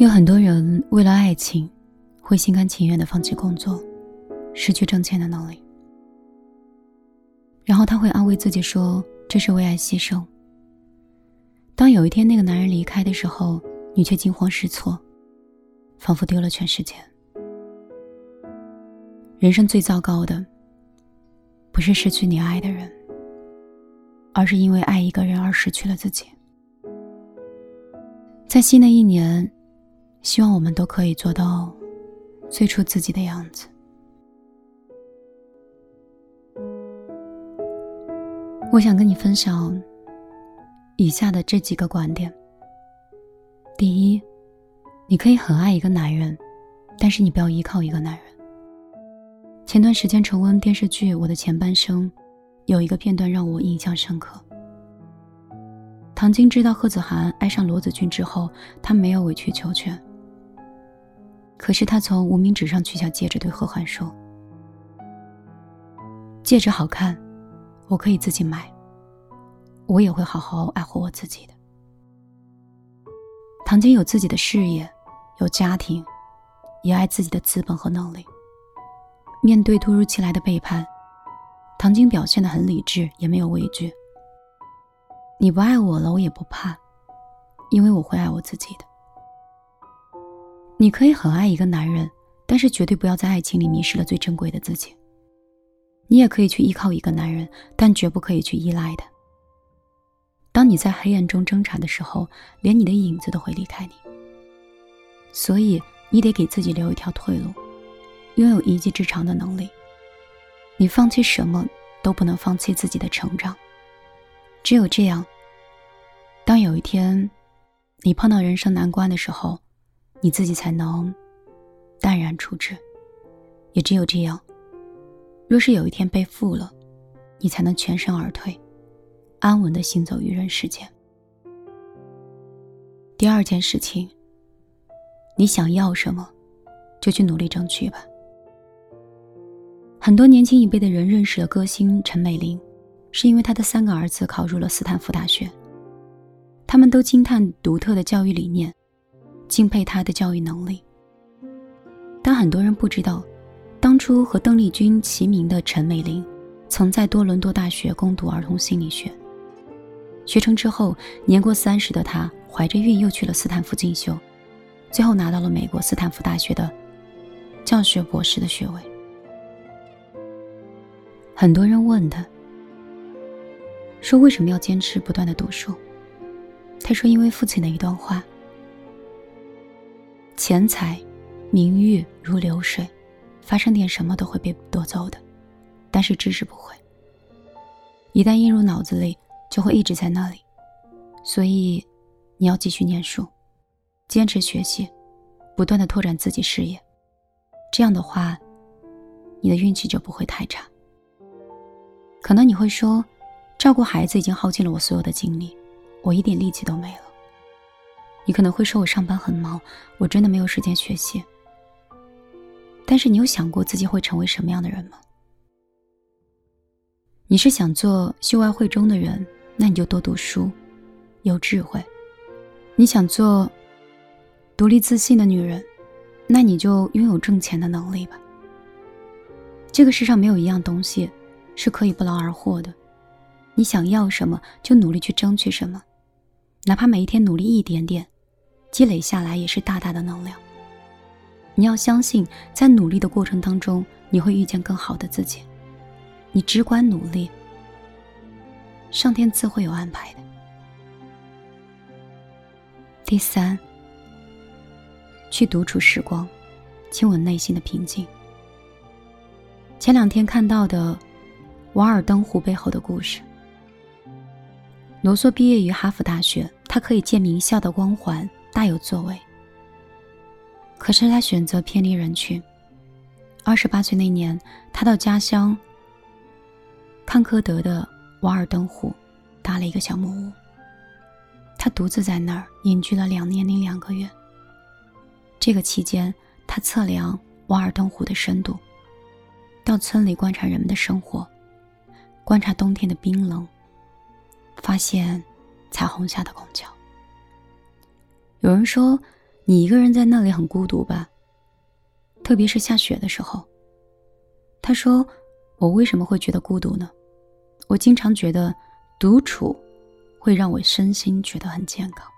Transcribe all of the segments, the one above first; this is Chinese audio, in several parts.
有很多人为了爱情，会心甘情愿的放弃工作，失去挣钱的能力，然后他会安慰自己说这是为爱牺牲。当有一天那个男人离开的时候，你却惊慌失措，仿佛丢了全世界。人生最糟糕的，不是失去你爱的人，而是因为爱一个人而失去了自己。在新的一年，希望我们都可以做到最初自己的样子。我想跟你分享以下的这几个观点。第一，你可以很爱一个男人，但是你不要依靠一个男人。前段时间重温电视剧《我的前半生》，有一个片段让我印象深刻。唐晶知道贺子涵爱上罗子君之后，她没有委曲求全。可是他从无名指上取下戒指，对贺涵说：“戒指好看，我可以自己买，我也会好好爱护我自己的。”唐晶有自己的事业，有家庭，也爱自己的资本和能力。面对突如其来的背叛，唐晶表现得很理智，也没有畏惧。你不爱我了，我也不怕，因为我会爱我自己的。你可以很爱一个男人，但是绝对不要在爱情里迷失了最珍贵的自己。你也可以去依靠一个男人，但绝不可以去依赖他。当你在黑暗中挣扎的时候，连你的影子都会离开你。所以你得给自己留一条退路，拥有一技之长的能力。你放弃什么都不能放弃自己的成长。只有这样，当有一天你碰到人生难关的时候，你自己才能淡然处之。也只有这样，若是有一天被负了，你才能全身而退。安稳的行走于人世间。第二件事情，你想要什么，就去努力争取吧。很多年轻一辈的人认识了歌星陈美玲，是因为她的三个儿子考入了斯坦福大学，他们都惊叹独特的教育理念，敬佩她的教育能力。但很多人不知道，当初和邓丽君齐名的陈美玲，曾在多伦多大学攻读儿童心理学。学成之后，年过三十的她怀着孕又去了斯坦福进修，最后拿到了美国斯坦福大学的教学博士的学位。很多人问他，说为什么要坚持不断的读书？他说，因为父亲的一段话：钱财、名誉如流水，发生点什么都会被夺走的，但是知识不会，一旦印入脑子里。就会一直在那里，所以你要继续念书，坚持学习，不断的拓展自己事业。这样的话，你的运气就不会太差。可能你会说，照顾孩子已经耗尽了我所有的精力，我一点力气都没了。你可能会说我上班很忙，我真的没有时间学习。但是你有想过自己会成为什么样的人吗？你是想做秀外慧中的人？那你就多读书，有智慧。你想做独立自信的女人，那你就拥有挣钱的能力吧。这个世上没有一样东西是可以不劳而获的。你想要什么，就努力去争取什么，哪怕每一天努力一点点，积累下来也是大大的能量。你要相信，在努力的过程当中，你会遇见更好的自己。你只管努力。上天自会有安排的。第三，去独处时光，亲吻内心的平静。前两天看到的《瓦尔登湖》背后的故事。罗梭毕业于哈佛大学，他可以借名校的光环，大有作为。可是他选择偏离人群。二十八岁那年，他到家乡康科德的。瓦尔登湖搭了一个小木屋，他独自在那儿隐居了两年零两个月。这个期间，他测量瓦尔登湖的深度，到村里观察人们的生活，观察冬天的冰冷，发现彩虹下的拱桥。有人说：“你一个人在那里很孤独吧？特别是下雪的时候。他说：“我为什么会觉得孤独呢？我经常觉得独处会让我身心觉得很健康。”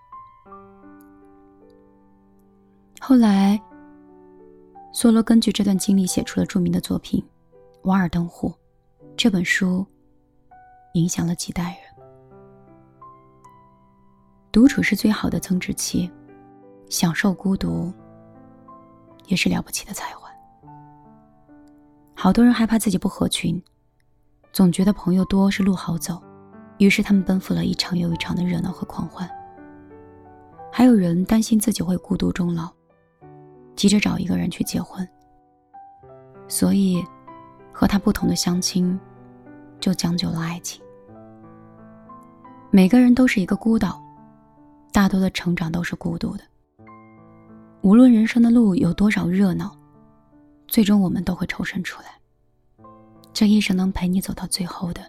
后来，梭罗根据这段经历写出了著名的作品《瓦尔登湖》。这本书影响了几代人。独处是最好的增值期，享受孤独也是了不起的才华。好多人害怕自己不合群，总觉得朋友多是路好走，于是他们奔赴了一场又一场的热闹和狂欢。还有人担心自己会孤独终老。急着找一个人去结婚，所以和他不同的相亲就将就了爱情。每个人都是一个孤岛，大多的成长都是孤独的。无论人生的路有多少热闹，最终我们都会抽身出来。这一生能陪你走到最后的，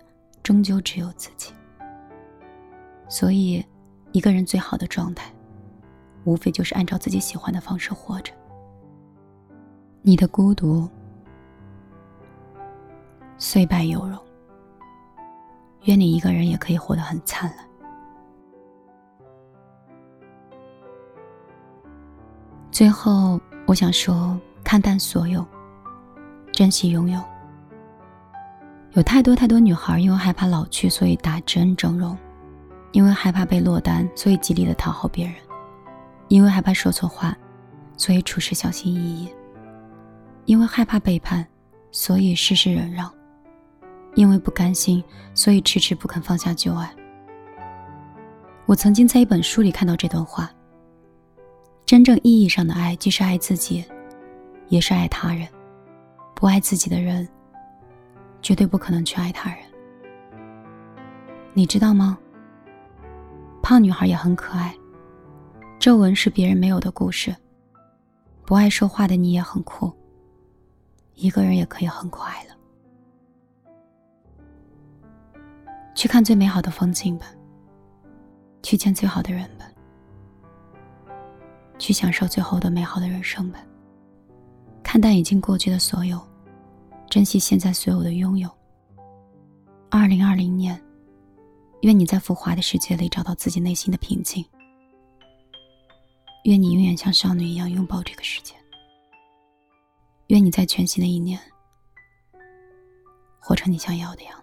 终究只有自己。所以，一个人最好的状态，无非就是按照自己喜欢的方式活着。你的孤独，虽败犹荣。愿你一个人也可以活得很灿烂。最后，我想说，看淡所有，珍惜拥有。有太多太多女孩因为害怕老去，所以打针整容；因为害怕被落单，所以极力的讨好别人；因为害怕说错话，所以处事小心翼翼。因为害怕背叛，所以事事忍让；因为不甘心，所以迟迟不肯放下旧爱。我曾经在一本书里看到这段话：真正意义上的爱，既是爱自己，也是爱他人。不爱自己的人，绝对不可能去爱他人。你知道吗？胖女孩也很可爱，皱纹是别人没有的故事。不爱说话的你也很酷。一个人也可以很快乐。去看最美好的风景吧，去见最好的人吧，去享受最后的美好的人生吧。看淡已经过去的所有，珍惜现在所有的拥有。二零二零年，愿你在浮华的世界里找到自己内心的平静。愿你永远像少女一样拥抱这个世界。愿你在全新的一年，活成你想要的样子。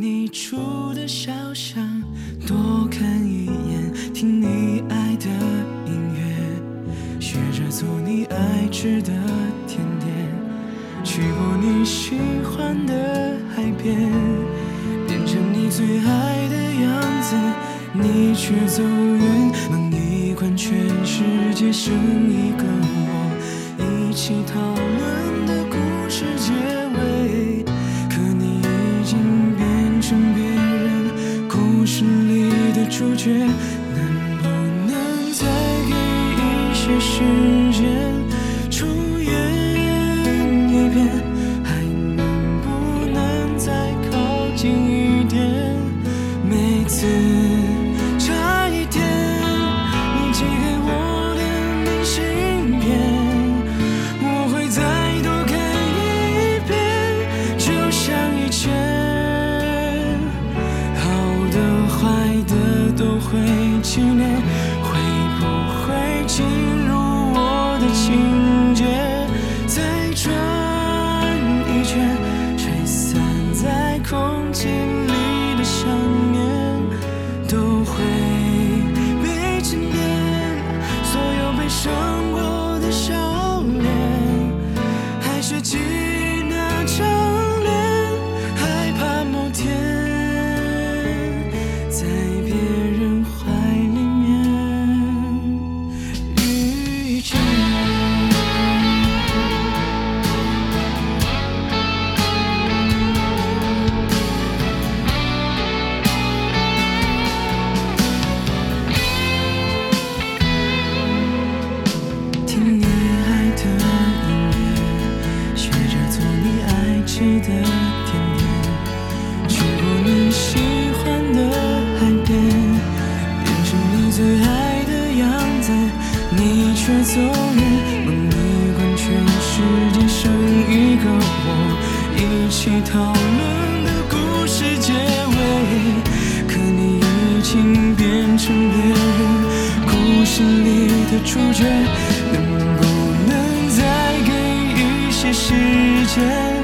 你住的小巷，多看一眼，听你爱的音乐，学着做你爱吃的甜点，去过你喜欢的海边，变成你最爱的样子，你却走远，梦一关，全世界剩一个我，一起逃却吹散在空气。心里的主角，能不能再给一些时间？